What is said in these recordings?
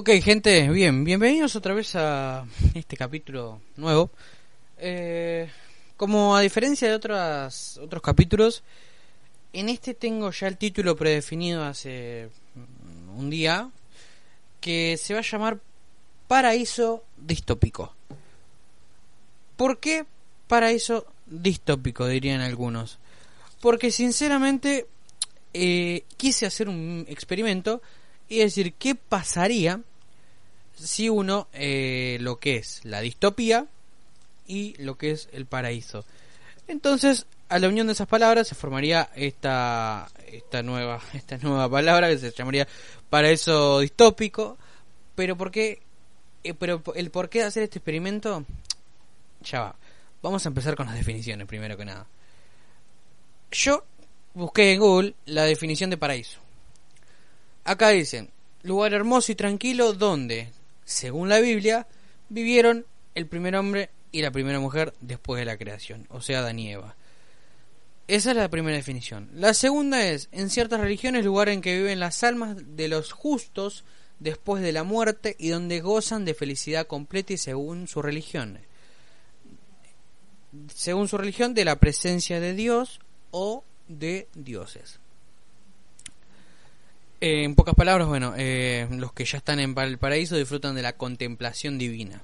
Ok, gente, bien, bienvenidos otra vez a este capítulo nuevo. Eh, como a diferencia de otras, otros capítulos, en este tengo ya el título predefinido hace un día, que se va a llamar Paraíso Distópico. ¿Por qué paraíso distópico? Dirían algunos. Porque sinceramente eh, quise hacer un experimento y decir qué pasaría si uno eh, lo que es la distopía y lo que es el paraíso. Entonces, a la unión de esas palabras se formaría esta esta nueva esta nueva palabra que se llamaría paraíso distópico. Pero por qué eh, pero el por qué hacer este experimento ya va. Vamos a empezar con las definiciones primero que nada. Yo busqué en Google la definición de paraíso. Acá dicen, lugar hermoso y tranquilo donde, según la Biblia, vivieron el primer hombre y la primera mujer después de la creación, o sea, Adán y Eva. Esa es la primera definición. La segunda es, en ciertas religiones, lugar en que viven las almas de los justos después de la muerte y donde gozan de felicidad completa y según su religión. Según su religión, de la presencia de Dios o de dioses. Eh, en pocas palabras, bueno, eh, los que ya están en el paraíso disfrutan de la contemplación divina.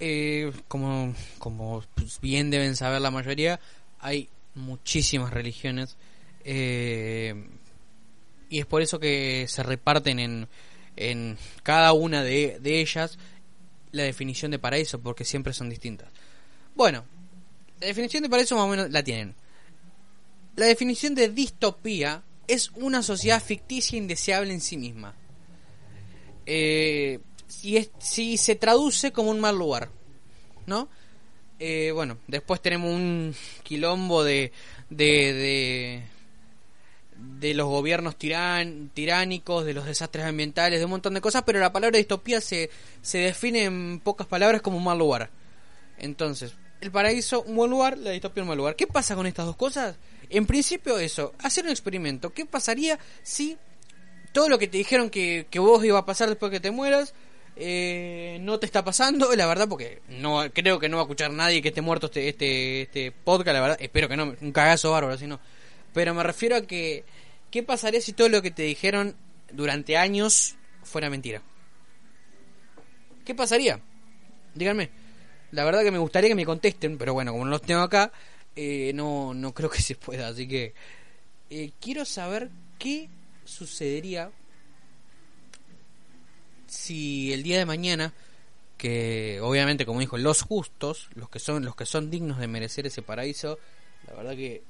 Eh, como, como bien deben saber la mayoría, hay muchísimas religiones y es por eso que se reparten en, en cada una de, de ellas la definición de paraíso, porque siempre son distintas. Bueno, la definición de paraíso más o menos la tienen. La definición de distopía es una sociedad ficticia e indeseable en sí misma. Eh, si, si se traduce como un mal lugar, ¿no? Eh, bueno, después tenemos un quilombo de, de, de, los gobiernos tiran, tiránicos, de los desastres ambientales, de un montón de cosas, pero la palabra distopía se, se define en pocas palabras como un mal lugar. Entonces, el paraíso, un buen lugar, la distopía, un mal lugar. ¿Qué pasa con estas dos cosas? En principio eso, hacer un experimento. ¿Qué pasaría si todo lo que te dijeron que, que vos iba a pasar después que te mueras eh, no te está pasando? La verdad, porque no creo que no va a escuchar nadie que esté muerto este, este, este podcast, la verdad. Espero que no, un cagazo bárbaro, si no. Pero me refiero a que, ¿qué pasaría si todo lo que te dijeron durante años fuera mentira? ¿Qué pasaría? Díganme. La verdad que me gustaría que me contesten, pero bueno, como no los tengo acá, eh, no, no creo que se pueda. Así que eh, quiero saber qué sucedería si el día de mañana, que obviamente como dijo, los justos, los que son, los que son dignos de merecer ese paraíso, la verdad que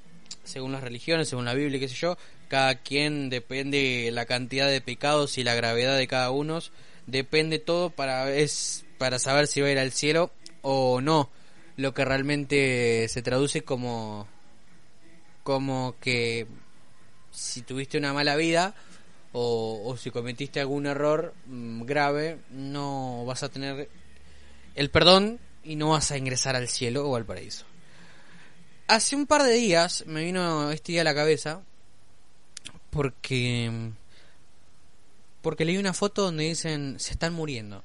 según las religiones, según la Biblia, qué sé yo, cada quien depende la cantidad de pecados y la gravedad de cada uno, depende todo para es para saber si va a ir al cielo o no lo que realmente se traduce como como que si tuviste una mala vida o, si cometiste algún error mm, grave no vas a tener el perdón y no vas a ingresar al cielo o al paraíso. Hace un par de días me vino este día a la cabeza porque porque leí una foto donde dicen se están muriendo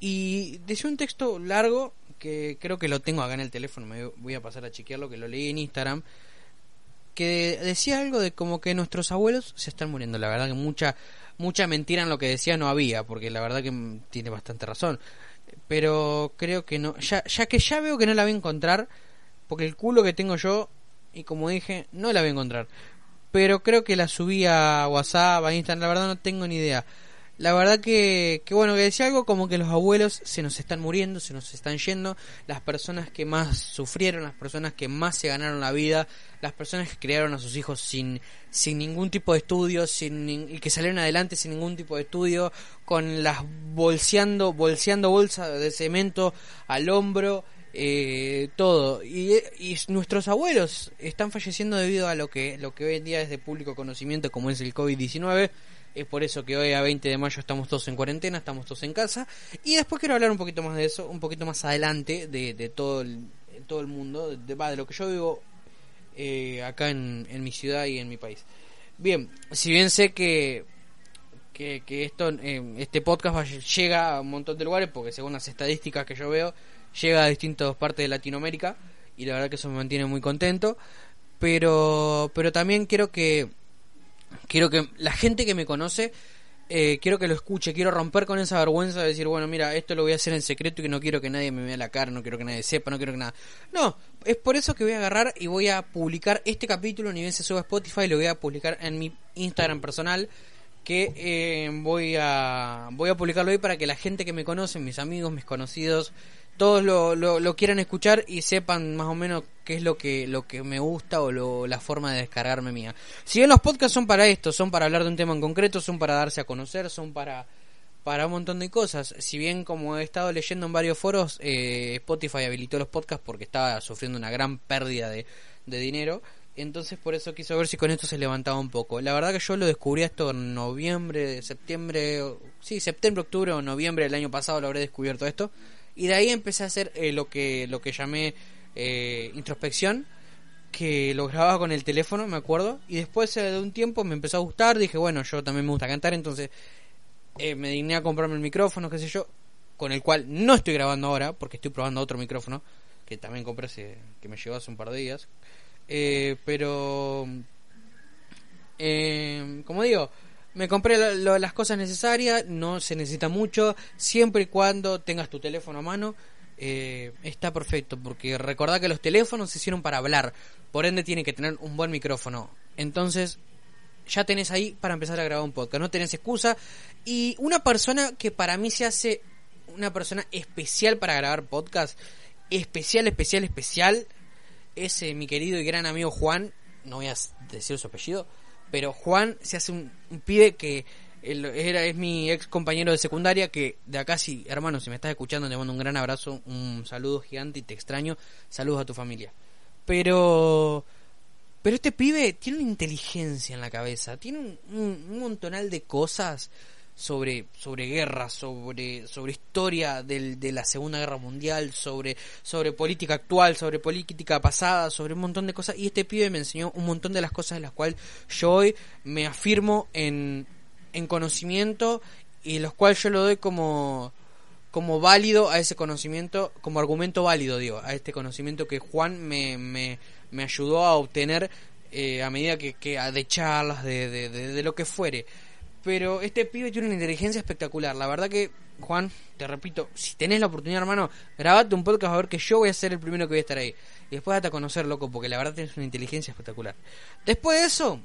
y decía un texto largo que creo que lo tengo acá en el teléfono, me voy a pasar a chequearlo, que lo leí en Instagram, que decía algo de como que nuestros abuelos se están muriendo. La verdad que mucha mucha mentira en lo que decía no había, porque la verdad que tiene bastante razón. Pero creo que no, ya, ya que ya veo que no la voy a encontrar, porque el culo que tengo yo, y como dije, no la voy a encontrar. Pero creo que la subí a WhatsApp, a Instagram, la verdad no tengo ni idea la verdad que, que bueno, que decía algo como que los abuelos se nos están muriendo, se nos están yendo, las personas que más sufrieron, las personas que más se ganaron la vida, las personas que criaron a sus hijos sin, sin ningún tipo de estudio, sin, y que salieron adelante sin ningún tipo de estudio, con las bolseando, bolseando bolsas de cemento al hombro, eh, todo. Y, y, nuestros abuelos están falleciendo debido a lo que, lo que hoy en día es de público conocimiento como es el COVID-19 es por eso que hoy a 20 de mayo estamos todos en cuarentena, estamos todos en casa. Y después quiero hablar un poquito más de eso, un poquito más adelante de, todo, el, todo el mundo, de, de lo que yo vivo eh, acá en, mi ciudad y en mi país. Bien, si bien sé que que, que esto, eh, este podcast llega a un montón de lugares, porque según las estadísticas que yo veo, llega a distintas partes de Latinoamérica y la verdad que eso me mantiene muy contento. Pero, pero también quiero que, quiero que la gente que me conoce eh, quiero que lo escuche, quiero romper con esa vergüenza de decir, bueno, mira, esto lo voy a hacer en secreto y que no quiero que nadie me vea la cara, no quiero que nadie sepa, no quiero que nada. No, es por eso que voy a agarrar y voy a publicar este capítulo, ni bien se suba a Spotify, lo voy a publicar en mi Instagram personal, que eh, voy a voy a publicarlo ahí para que la gente que me conoce, mis amigos, mis conocidos, todos lo, lo, quieran escuchar y sepan más o menos qué es lo que, lo que me gusta o la forma de descargarme mía. Si bien los podcasts son para esto, son para hablar de un tema en concreto, son para darse a conocer, son para, para un montón de cosas. Si bien como he estado leyendo en varios foros, eh, Spotify habilitó los podcasts porque estaba sufriendo una gran pérdida de, de dinero. Entonces por eso quiso ver si con esto se levantaba un poco. La verdad que yo lo descubrí esto en noviembre, septiembre, sí, septiembre, octubre o noviembre del año pasado lo habré descubierto esto. Y de ahí empecé a hacer eh, lo que lo que llamé eh, introspección, que lo grababa con el teléfono, me acuerdo. Y después eh, de un tiempo me empezó a gustar, dije, bueno, yo también me gusta cantar, entonces me digné a comprarme el micrófono, qué sé yo, con el cual no estoy grabando ahora, porque estoy probando otro micrófono, que también compré hace, que me llegó hace un par de días. pero, como digo, me compré las cosas necesarias, no se necesita mucho, siempre y cuando tengas tu teléfono a mano, eh, está perfecto, porque recordad que los teléfonos se hicieron para hablar, por ende tiene que tener un buen micrófono. Entonces, ya tenés ahí para empezar a grabar un podcast, no tenés excusa. Y una persona que para mí se hace una persona especial para grabar podcast, especial, especial, especial, es eh, mi querido y gran amigo Juan, no voy a decir su apellido, pero Juan se hace un, pibe que era, es mi ex compañero de secundaria que de acá sí, hermano, si me estás escuchando te mando un gran abrazo, un saludo gigante y te extraño, saludos a tu familia. Pero pero este pibe tiene una inteligencia en la cabeza, tiene un, un montonal de cosas sobre, sobre guerra, sobre, sobre historia del, de la Segunda Guerra Mundial, sobre, sobre política actual, sobre política pasada, sobre un montón de cosas. Y este pibe me enseñó un montón de las cosas de las cuales yo hoy me afirmo en, en conocimiento y los cuales yo lo doy como, como válido a ese conocimiento, como argumento válido, digo, a este conocimiento que Juan me, me, me ayudó a obtener eh, a medida que, que de charlas, de, de, de lo que fuere. Pero este pibe tiene una inteligencia espectacular. La verdad que, Juan, te repito, si tenés la oportunidad, hermano, grabate un podcast a ver que yo voy a ser el primero que voy a estar ahí. Y después date a conocer, loco, porque la verdad tienes una inteligencia espectacular. Después de eso,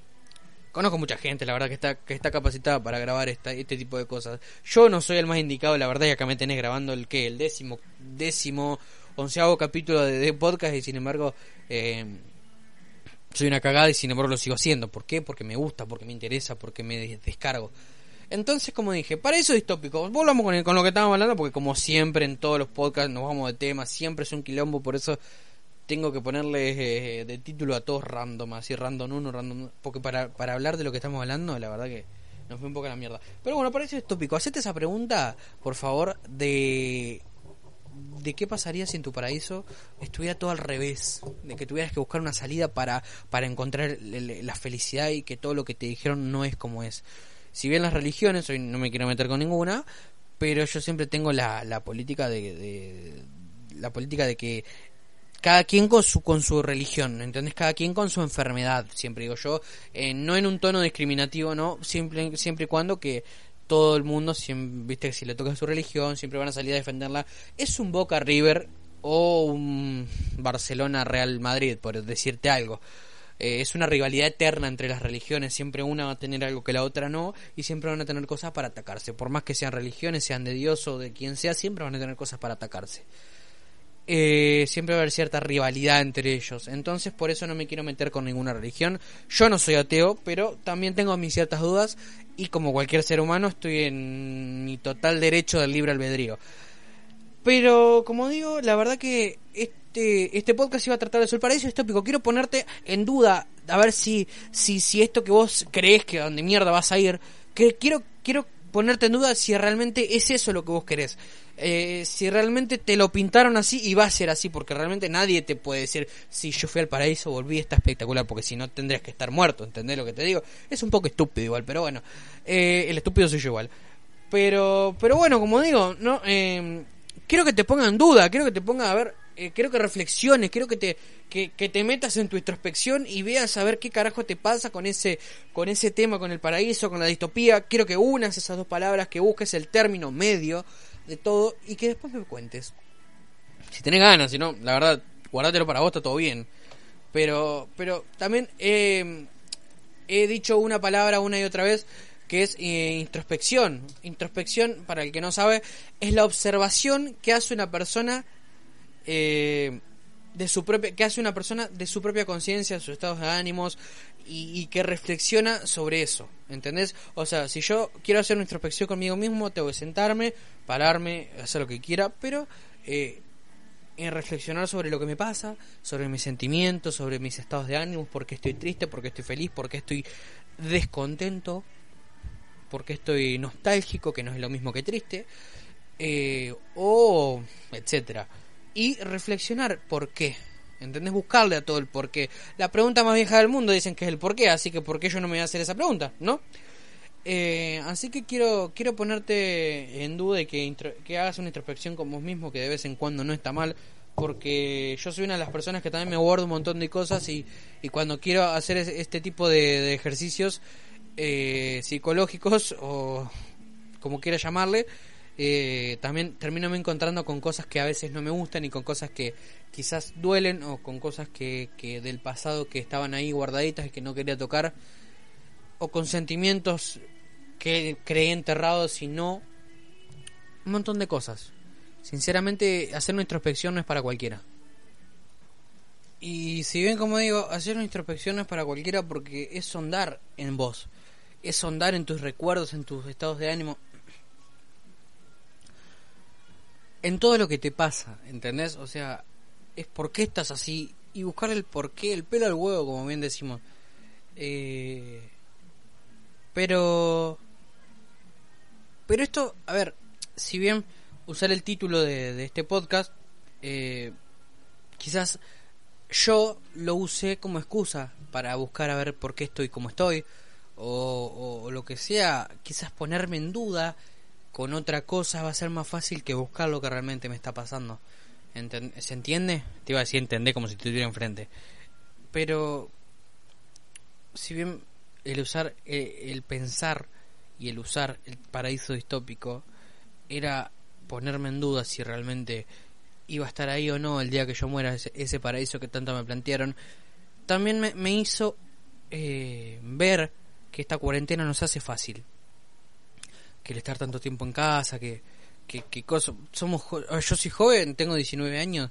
conozco mucha gente, la verdad, que está, que está capacitada para grabar esta, este tipo de cosas. Yo no soy el más indicado, la verdad, y acá me tenés grabando el que, el décimo, décimo, onceavo capítulo de, podcast, y sin embargo, eh, soy una cagada y sin embargo lo sigo haciendo. ¿Por qué? Porque me gusta, porque me interesa, porque me descargo. Entonces, como dije, para eso distópico, volvamos con, con lo que estábamos hablando, porque como siempre en todos los podcasts nos vamos de tema, siempre es un quilombo, por eso tengo que ponerle eh, de título a todos random, así random uno, random porque para, para hablar de lo que estamos hablando, la verdad que nos fue un poco la mierda. Pero bueno, para eso es tópico. Hacete esa pregunta, por favor, de de qué pasaría si en tu paraíso estuviera todo al revés, de que tuvieras que buscar una salida para, para encontrar la felicidad y que todo lo que te dijeron no es como es. Si bien las religiones, hoy no me quiero meter con ninguna, pero yo siempre tengo la, la política de, la política de que cada quien con su con su religión, ¿entendés? Cada quien con su enfermedad, siempre digo yo, eh, no en un tono discriminativo, no, siempre siempre y cuando que todo el mundo, siempre, viste que si le toca su religión, siempre van a salir a defenderla. Es un Boca River o un Barcelona Real Madrid, por decirte algo. Eh, es una rivalidad eterna entre las religiones, siempre una va a tener algo que la otra no, y siempre van a tener cosas para atacarse. Por más que sean religiones, sean de Dios o de quien sea, siempre van a tener cosas para atacarse. Eh, siempre va a haber cierta rivalidad entre ellos. Entonces por eso no me quiero meter con ninguna religión. Yo no soy ateo, pero también tengo mis ciertas dudas y como cualquier ser humano estoy en mi total derecho del libre albedrío. Pero como digo, la verdad que este, este podcast iba a tratar de ser paraíso tópico. Quiero ponerte en duda a ver si, si, si esto que vos crees que a donde mierda vas a ir, que quiero, quiero ponerte en duda si realmente es eso lo que vos querés. Eh, si realmente te lo pintaron así y va a ser así, porque realmente nadie te puede decir, si yo fui al paraíso, volví, está espectacular, porque si no tendrías que estar muerto, ¿entendés lo que te digo? Es un poco estúpido igual, pero bueno, eh, el estúpido soy yo igual. Pero, pero bueno, como digo, no, eh, quiero que te ponga en duda, quiero que te ponga a ver, eh, quiero que reflexiones, quiero que te, que, que, te metas en tu introspección y veas a ver qué carajo te pasa con ese, con ese tema, con el paraíso, con la distopía. Quiero que unas esas dos palabras, que busques el término medio de todo y que después me cuentes. Si tenés ganas, si no, la verdad, guardátelo para vos, está todo bien. Pero, pero también he dicho una palabra una y otra vez que es eh, introspección. Introspección, para el que no sabe, es la observación que hace una persona eh, de su propia, que hace una persona de su propia conciencia, sus estados de ánimos y, que reflexiona sobre eso, ¿entendés? O sea, si yo quiero hacer una introspección conmigo mismo, tengo que sentarme, pararme, hacer lo que quiera, pero eh, en reflexionar sobre lo que me pasa, sobre mis sentimientos, sobre mis estados de ánimos, por qué estoy triste, por qué estoy feliz, por qué estoy descontento, porque estoy nostálgico, que no es lo mismo que triste, eh, o etcétera. Y reflexionar por qué. ¿Entendés? Buscarle a todo el por qué. La pregunta más vieja del mundo dicen que es el por qué, así que ¿por qué yo no me voy a hacer esa pregunta? ¿No? Eh, así que quiero, quiero ponerte en duda y que, hagas una introspección con vos mismo, que de vez en cuando no está mal, porque yo soy una de las personas que también me guardo un montón de cosas y, y cuando quiero hacer este tipo de ejercicios eh, psicológicos o como quiera llamarle, eh, también termino me encontrando con cosas que a veces no me gustan y con cosas que quizás duelen o con cosas que, que del pasado que estaban ahí guardaditas y que no quería tocar o con sentimientos que creí enterrados y no. Un montón de cosas. Sinceramente hacer una introspección no es para cualquiera. Y si bien como digo hacer una introspección no es para cualquiera porque es sondar en vos es sondar en tus recuerdos, en tus estados de ánimo, en todo lo que te pasa, ¿entendés? O sea, es por qué estás así y buscar el por qué, el pelo al huevo, como bien decimos. Eh, pero... Pero esto, a ver, si bien usar el título de, este podcast, eh, quizás yo lo usé como excusa para buscar a ver por qué estoy como estoy, o, lo que sea, quizás ponerme en duda con otra cosa va a ser más fácil que buscar lo que realmente me está pasando. ¿Se entiende? Te iba a decir entender como si te estuviera enfrente. Pero, si bien el usar, el, el pensar y el usar el paraíso distópico era ponerme en duda si realmente iba a estar ahí o no el día que yo muera, ese, paraíso que tanto me plantearon, también me, me hizo eh, ver que esta cuarentena nos hace fácil. Que el estar tanto tiempo en casa, que, que, que somos yo soy joven, tengo 19 años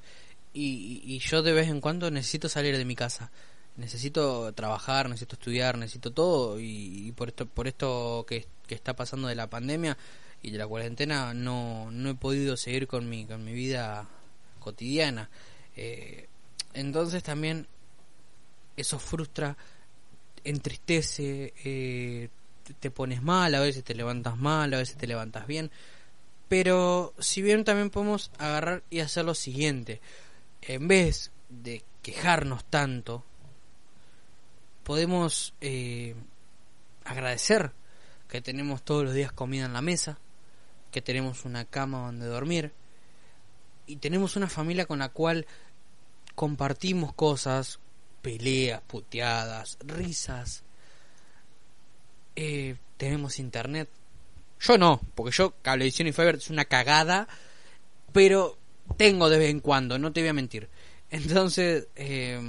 y, y, yo de vez en cuando necesito salir de mi casa. Necesito trabajar, necesito estudiar, necesito todo y, por esto por esto que, que, está pasando de la pandemia y de la cuarentena no, no he podido seguir con mi, con mi vida cotidiana. Eh, entonces también eso frustra entristece, eh, te pones mal, a veces te levantas mal, a veces te levantas bien. Pero si bien también podemos agarrar y hacer lo siguiente, en vez de quejarnos tanto, podemos eh, agradecer que tenemos todos los días comida en la mesa, que tenemos una cama donde dormir y tenemos una familia con la cual compartimos cosas, peleas, puteadas, risas. Eh, tenemos internet. Yo no, porque yo Cablevisión y Fiber es una cagada, pero tengo de vez en cuando, no te voy a mentir. Entonces, eh,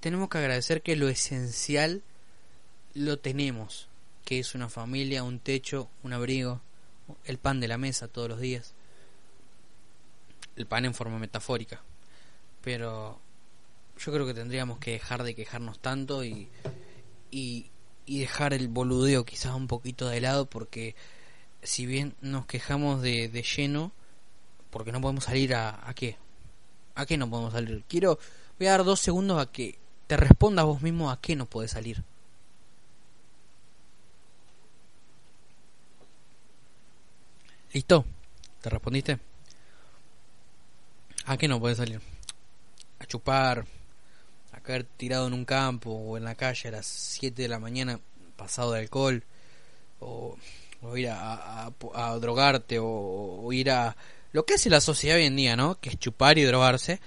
tenemos que agradecer que lo esencial lo tenemos, que es una familia, un techo, un abrigo, el pan de la mesa todos los días. El pan en forma metafórica. Pero yo creo que tendríamos que dejar de quejarnos tanto y, y, dejar el boludeo quizás un poquito de lado porque si bien nos quejamos de, de lleno, porque no podemos salir a, a qué? ¿A qué no podemos salir? Quiero, voy a dar dos segundos a que te respondas vos mismo a qué no puedes salir. ¿Listo? ¿Te respondiste? ¿A qué no puedes salir? A chupar, caer tirado en un campo o en la calle a las 7 de la mañana pasado de alcohol, o, ir a, drogarte, o, ir a... Lo que hace la sociedad hoy en día, ¿no? Que es chupar y drogarse.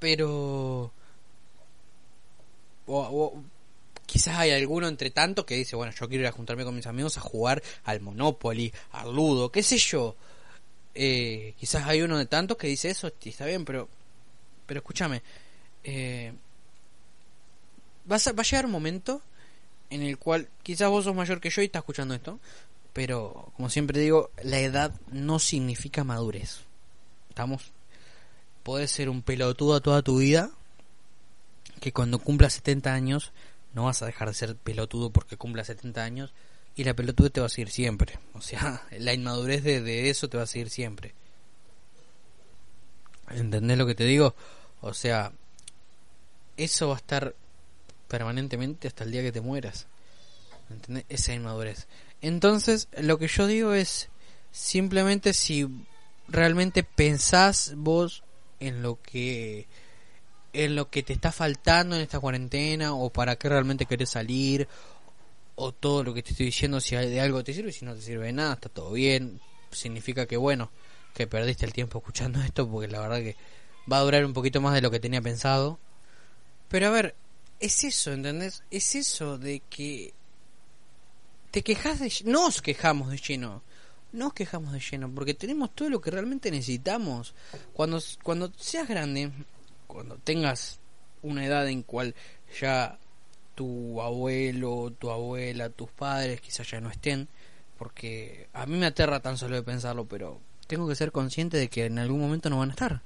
Pero... O, quizás hay alguno entre tanto que dice, bueno, yo quiero ir a juntarme con mis amigos a jugar al Monopoly, al Ludo, qué sé yo. Eh, quizás hay uno de tantos que dice eso, está bien, pero, pero escúchame, eh, va, a, va a llegar un momento en el cual quizás vos sos mayor que yo y estás escuchando esto, pero como siempre digo, la edad no significa madurez. ¿Estamos? Puedes ser un pelotudo toda tu vida, que cuando cumpla 70 años no vas a dejar de ser pelotudo porque cumpla 70 años y la pelotuda te va a seguir siempre. O sea, la inmadurez de, eso te va a seguir siempre. ¿Entendés lo que te digo? O sea, eso va a estar permanentemente hasta el día que te mueras. ¿Entendés? Esa inmadurez. Entonces, lo que yo digo es simplemente si realmente pensás vos en lo que en lo que te está faltando en esta cuarentena o para qué realmente querés salir o todo lo que te estoy diciendo si de algo te sirve, si no te sirve de nada, está todo bien, significa que bueno, que perdiste el tiempo escuchando esto porque la verdad que va a durar un poquito más de lo que tenía pensado. Pero a ver, es eso, ¿entendés? Es eso de que te quejas de nos quejamos de lleno. Nos quejamos de lleno porque tenemos todo lo que realmente necesitamos. Cuando cuando seas grande, cuando tengas una edad en cual ya tu abuelo, tu abuela, tus padres quizás ya no estén, porque a mí me aterra tan solo de pensarlo, pero tengo que ser consciente de que en algún momento no van a estar,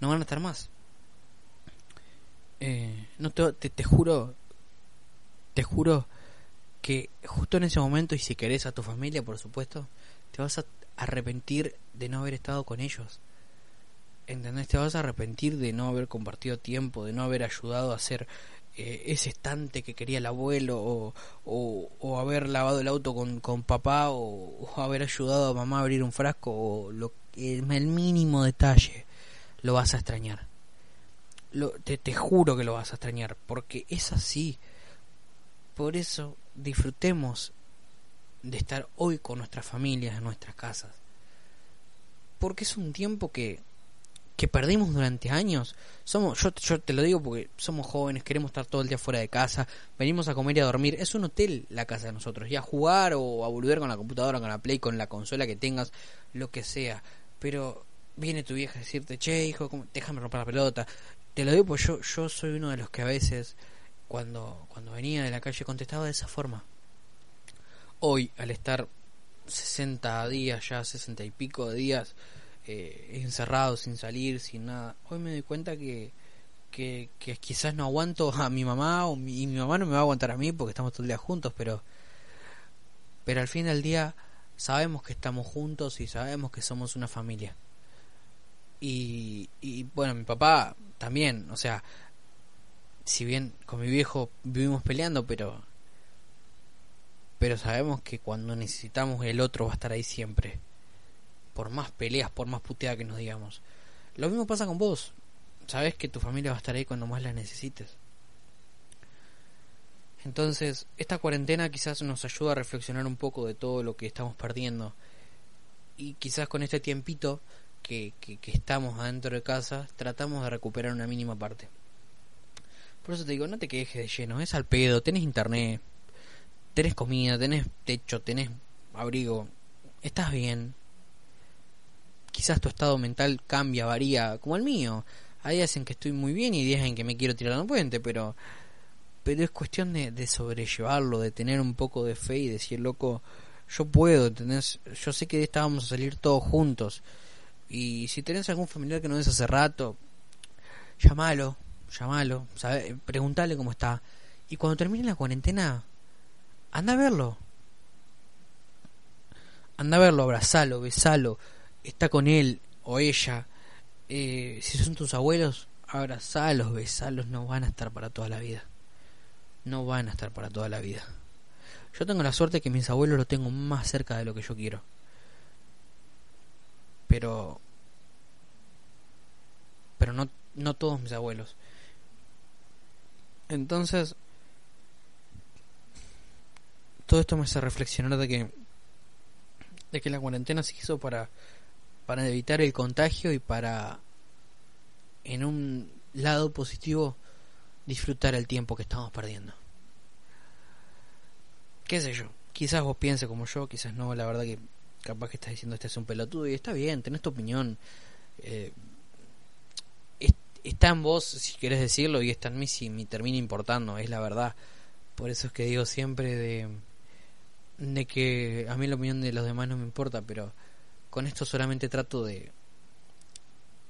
no van a estar más. Eh, no te, te, juro, te juro que justo en ese momento, y si querés a tu familia, por supuesto, te vas a arrepentir de no haber estado con ellos. ¿Entendés? Te vas a arrepentir de no haber compartido tiempo, de no haber ayudado a hacer eh, ese estante que quería el abuelo o, o, haber lavado el auto con, con papá o, haber ayudado a mamá a abrir un frasco o lo, el, mínimo detalle lo vas a extrañar lo, te, te juro que lo vas a extrañar porque es así por eso disfrutemos de estar hoy con nuestras familias en nuestras casas porque es un tiempo que que perdimos durante años. Somos, yo, yo te lo digo porque somos jóvenes, queremos estar todo el día fuera de casa, venimos a comer y a dormir. Es un hotel la casa de nosotros, y a jugar o a volver con la computadora, con la Play, con la consola que tengas, lo que sea. Pero viene tu vieja a decirte, che, hijo, déjame romper la pelota. Te lo digo porque yo, yo soy uno de los que a veces, cuando, cuando venía de la calle, contestaba de esa forma. Hoy, al estar 60 días, ya 60 y pico de días, eh, encerrado, sin salir, sin nada. Hoy me doy cuenta que, que, quizás no aguanto a mi mamá o mi, y mi mamá no me va a aguantar a mí porque estamos todo el día juntos, pero, pero al fin del día sabemos que estamos juntos y sabemos que somos una familia. Y, y bueno, mi papá también, o sea, si bien con mi viejo vivimos peleando, pero pero sabemos que cuando necesitamos el otro va a estar ahí siempre por más peleas, por más puteada que nos digamos. Lo mismo pasa con vos. Sabes que tu familia va a estar ahí cuando más la necesites. Entonces, esta cuarentena quizás nos ayuda a reflexionar un poco de todo lo que estamos perdiendo. Y quizás con este tiempito que, que, estamos adentro de casa, tratamos de recuperar una mínima parte. Por eso te digo, no te quejes de lleno, es al pedo, tenés internet, tenés comida, tenés techo, tenés abrigo, estás bien, quizás tu estado mental cambia, varía, como el mío. Hay días en que estoy muy bien y días en que me quiero tirar a un puente, pero pero es cuestión de, de, sobrellevarlo, de tener un poco de fe y decir, loco, yo puedo, ¿entendés? Yo sé que de esta vamos a salir todos juntos. Y si tenés algún familiar que no ves hace rato, llámalo, llámalo, ¿sabe? preguntale cómo está. Y cuando termine la cuarentena, anda a verlo. Anda a verlo, abrazalo, besalo, está con él o ella, eh, si son tus abuelos, abrazalos, besalos, no van a estar para toda la vida. No van a estar para toda la vida. Yo tengo la suerte que mis abuelos lo tengo más cerca de lo que yo quiero. Pero... Pero no, no todos mis abuelos. Entonces... Todo esto me hace reflexionar de que... De que la cuarentena se hizo para... Para evitar el contagio y para... En un lado positivo disfrutar el tiempo que estamos perdiendo. ¿Qué sé yo? Quizás vos pienses como yo, quizás no, la verdad que capaz que estás diciendo este es un pelotudo y está bien, tenés tu opinión. Eh, está en vos si querés decirlo y está en mí si me termina importando, es la verdad. Por eso es que digo siempre de, que a mí la opinión de los demás no me importa, pero con esto solamente trato de,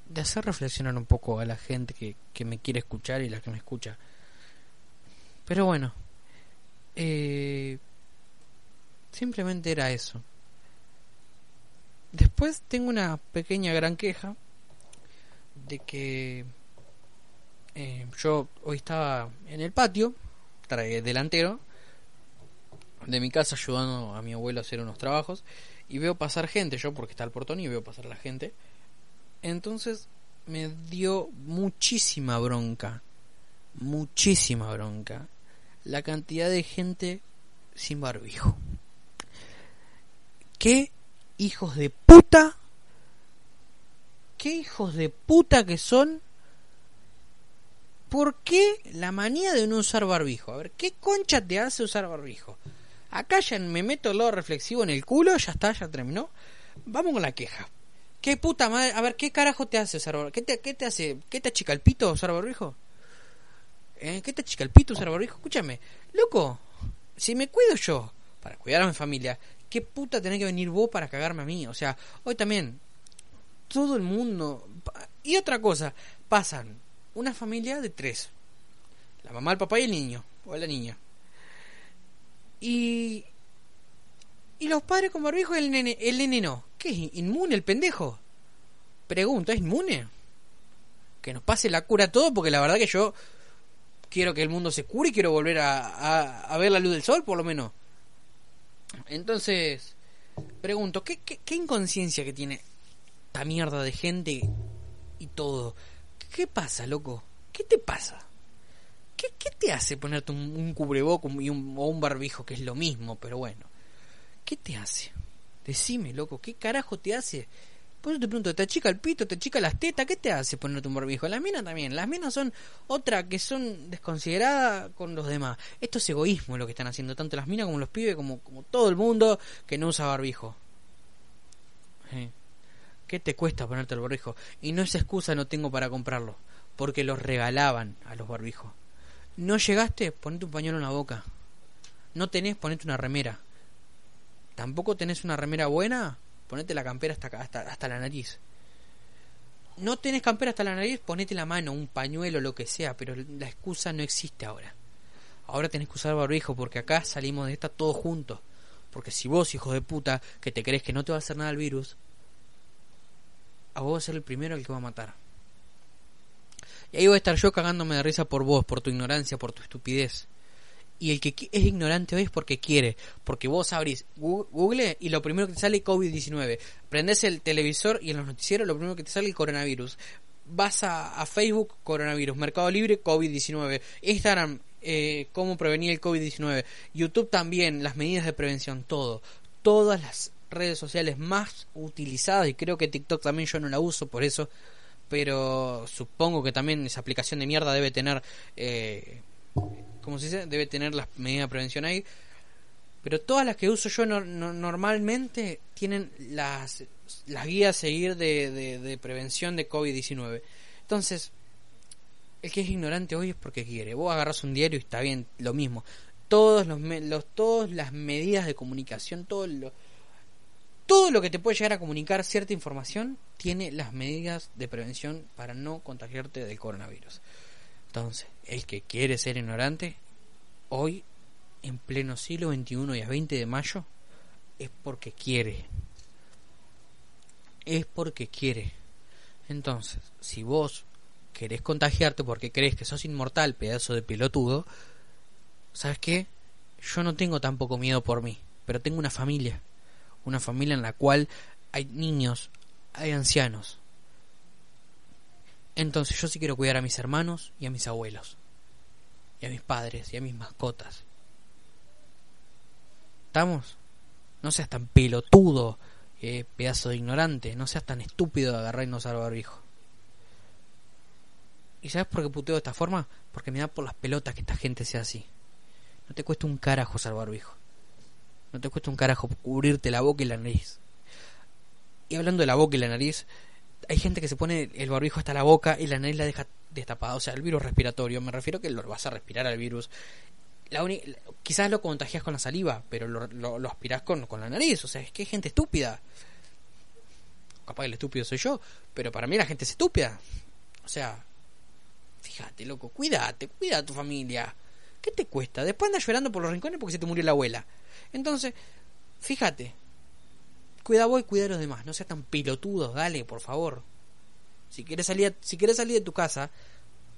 de hacer reflexionar un poco a la gente que, que me quiere escuchar y la que me escucha. Pero bueno, eh, simplemente era eso. Después tengo una pequeña gran queja de que eh, yo hoy estaba en el patio, delantero de mi casa ayudando a mi abuelo a hacer unos trabajos y veo pasar gente, yo porque está el portón y veo pasar la gente entonces me dio muchísima bronca, muchísima bronca, la cantidad de gente sin barbijo. ¿Qué hijos de puta? ¿Qué hijos de puta que son? ¿Por qué la manía de no usar barbijo? A ver, ¿qué concha te hace usar barbijo? Acá ya me meto el lado reflexivo en el culo, ya está, ya terminó. Vamos con la queja. ¿Qué puta madre? A ver, ¿qué carajo te hace usar barbijo? ¿Qué te, qué hace? ¿Qué te achica usar barbijo? ¿Eh? ¿Qué te achica usar barbijo? Escúchame, loco, si me cuido yo para cuidar a mi familia, ¿qué puta tenés que venir vos para cagarme a mí? O sea, hoy también, todo el mundo... Y otra cosa, pasan una familia de tres. La mamá, el papá y el niño, o la niña. Y y los padres con barbijo y el nene, el nene no. ¿Qué es? ¿Inmune el pendejo? Pregunta, ¿es inmune? Que nos pase la cura todo, porque la verdad que yo quiero que el mundo se cure y quiero volver a, a, ver la luz del sol, por lo menos. Entonces, pregunto, ¿qué, inconsciencia que tiene esta mierda de gente y todo? ¿Qué pasa, loco? ¿Qué te pasa? ¿Qué, qué te hace ponerte un, un y un, o un barbijo, que es lo mismo, pero bueno? ¿Qué te hace? Decime, loco, ¿qué carajo te hace? Por eso te pregunto, ¿te achica el pito? ¿Te achica las tetas? ¿Qué te hace ponerte un barbijo? Las minas también. Las minas son otra que son desconsideradas con los demás. Esto es egoísmo lo que están haciendo, tanto las minas como los pibes, como, como todo el mundo que no usa barbijo. ¿Qué te cuesta ponerte el barbijo? Y no es excusa, no tengo para comprarlo. Porque los regalaban a los barbijos. No llegaste, ponete un pañuelo en la boca. No tenés, ponete una remera tampoco tenés una remera buena, ponete la campera hasta, hasta, hasta la nariz. No tenés campera hasta la nariz, ponete la mano, un pañuelo, lo que sea, pero la excusa no existe ahora. Ahora tenés que usar barbijo porque acá salimos de esta todos juntos. Porque si vos, hijo de puta, que te crees que no te va a hacer nada el virus, a vos vas a ser el primero el que va a matar. Y ahí voy a estar yo cagándome de risa por vos, por tu ignorancia, por tu estupidez y el que es ignorante hoy es porque quiere, porque vos abrís Google y lo primero que te sale es COVID-19. Prendés el televisor y en los noticieros lo primero que te sale es coronavirus. Vas a, Facebook, coronavirus. Mercado Libre, COVID-19. Instagram, eh, cómo prevenir el COVID-19. YouTube también, las medidas de prevención, todo. Todas las redes sociales más utilizadas y creo que TikTok también yo no la uso por eso. Pero supongo que también esa aplicación de mierda debe tener... Eh, como se dice, debe tener las medidas de prevención ahí. Pero todas las que uso yo normalmente tienen las, las guías a seguir de, de, prevención de COVID-19. Entonces, el que es ignorante hoy es porque quiere. Vos agarras un diario y está bien, lo mismo. Todos los, los todas las medidas de comunicación, todo lo, todo lo que te puede llegar a comunicar cierta información tiene las medidas de prevención para no contagiarte del coronavirus. Entonces, el que quiere ser ignorante, hoy, en pleno siglo XXI y a 20 de mayo, es porque quiere. Es porque quiere. Entonces, si vos querés contagiarte porque crees que sos inmortal, pedazo de pelotudo, ¿sabes qué? yo no tengo tampoco miedo por mí, pero tengo una familia, una familia en la cual hay niños, hay ancianos. Entonces yo sí quiero cuidar a mis hermanos y a mis abuelos, y a mis padres y a mis mascotas. ¿Estamos? No seas tan pelotudo, eh, pedazo de ignorante, no seas tan estúpido de agarrar y no usar barbijo. ¿Y sabes por qué puteo de esta forma? Porque me da por las pelotas que esta gente sea así. No te cuesta un carajo usar barbijo. No te cuesta un carajo cubrirte la boca y la nariz. Y hablando de la boca y la nariz, hay gente que se pone el barbijo hasta la boca y la nariz la deja destapada. O sea, el virus respiratorio. Me refiero que lo vas a respirar al virus. La quizás lo contagias con la saliva, pero lo, lo, aspiras con, con la nariz. O sea, es que hay gente estúpida. Capaz el estúpido soy yo, pero para mí la gente es estúpida. O sea, fíjate, loco, cuídate, cuida a tu familia. ¿Qué te cuesta? Después andas llorando por los rincones porque se te murió la abuela. Entonces, fíjate. Cuida vos y cuida a los demás. No seas tan pilotudo, dale, por favor. Si quieres salir, si quieres salir de tu casa,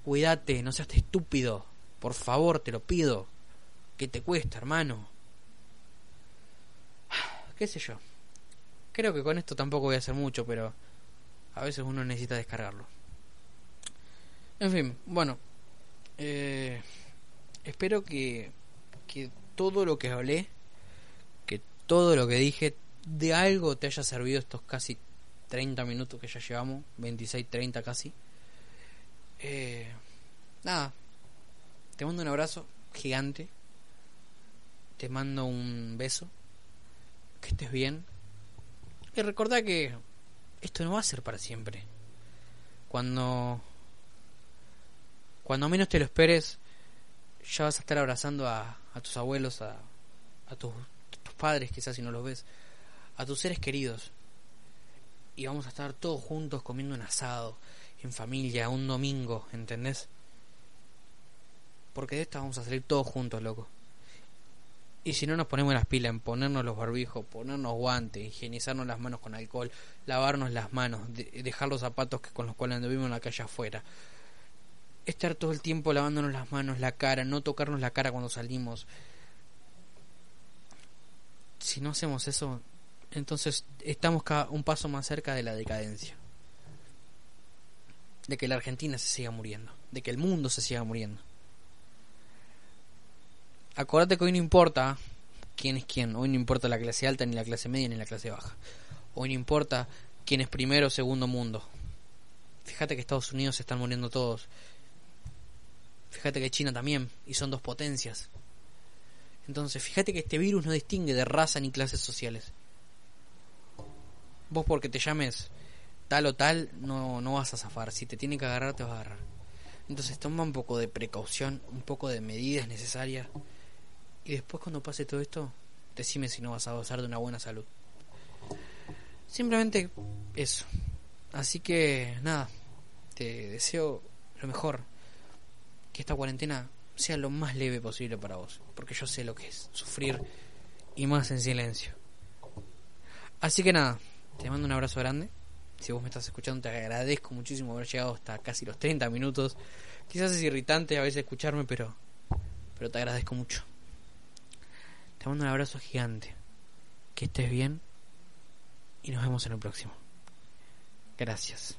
cuídate, no seas estúpido. Por favor, te lo pido. ¿Qué te cuesta, hermano? ¿Qué sé yo? Creo que con esto tampoco voy a hacer mucho, pero a veces uno necesita descargarlo. En fin, bueno. Eh, espero que, que todo lo que hablé, que todo lo que dije, de algo te haya servido estos casi 30 minutos que ya llevamos, 26, 30 casi. Eh, nada, te mando un abrazo gigante, te mando un beso, que estés bien. Y recordá que esto no va a ser para siempre. Cuando cuando menos te lo esperes, ya vas a estar abrazando a, a tus abuelos, a, a tus, tus padres, quizás si no los ves, a tus seres queridos. Y vamos a estar todos juntos comiendo un asado, en familia, un domingo, ¿entendés? Porque de esta vamos a salir todos juntos, loco. Y si no nos ponemos las pilas en ponernos los barbijos, ponernos guantes, higienizarnos las manos con alcohol, lavarnos las manos, dejar los zapatos que con los cuales anduvimos en la calle afuera, estar todo el tiempo lavándonos las manos, la cara, no tocarnos la cara cuando salimos. Si no hacemos eso, entonces estamos cada un paso más cerca de la decadencia. De que la Argentina se siga muriendo, de que el mundo se siga muriendo. Acordate que hoy no importa quién es quién, hoy no importa la clase alta, ni la clase media, ni la clase baja. Hoy no importa quién es primero o segundo mundo. Fíjate que Estados Unidos se están muriendo todos Fíjate que China también, y son dos potencias. Entonces, fíjate que este virus no distingue de raza ni clases sociales. Vos porque te llames tal o tal, no, no vas a zafar. Si te tiene que agarrar, te va a agarrar. Entonces toma un poco de precaución, un poco de medidas necesarias. Y después cuando pase todo esto, decime si no vas a gozar de una buena salud. Simplemente eso. Así que nada, te deseo lo mejor que esta cuarentena sea lo más leve posible para vos, porque yo sé lo que es sufrir y más en silencio. Así que nada, te mando un abrazo grande. Si vos me estás escuchando, te agradezco muchísimo haber llegado hasta casi los 30 minutos. Quizás es irritante a veces escucharme, pero pero te agradezco mucho. Te mando un abrazo gigante. Que estés bien y nos vemos en el próximo. Gracias.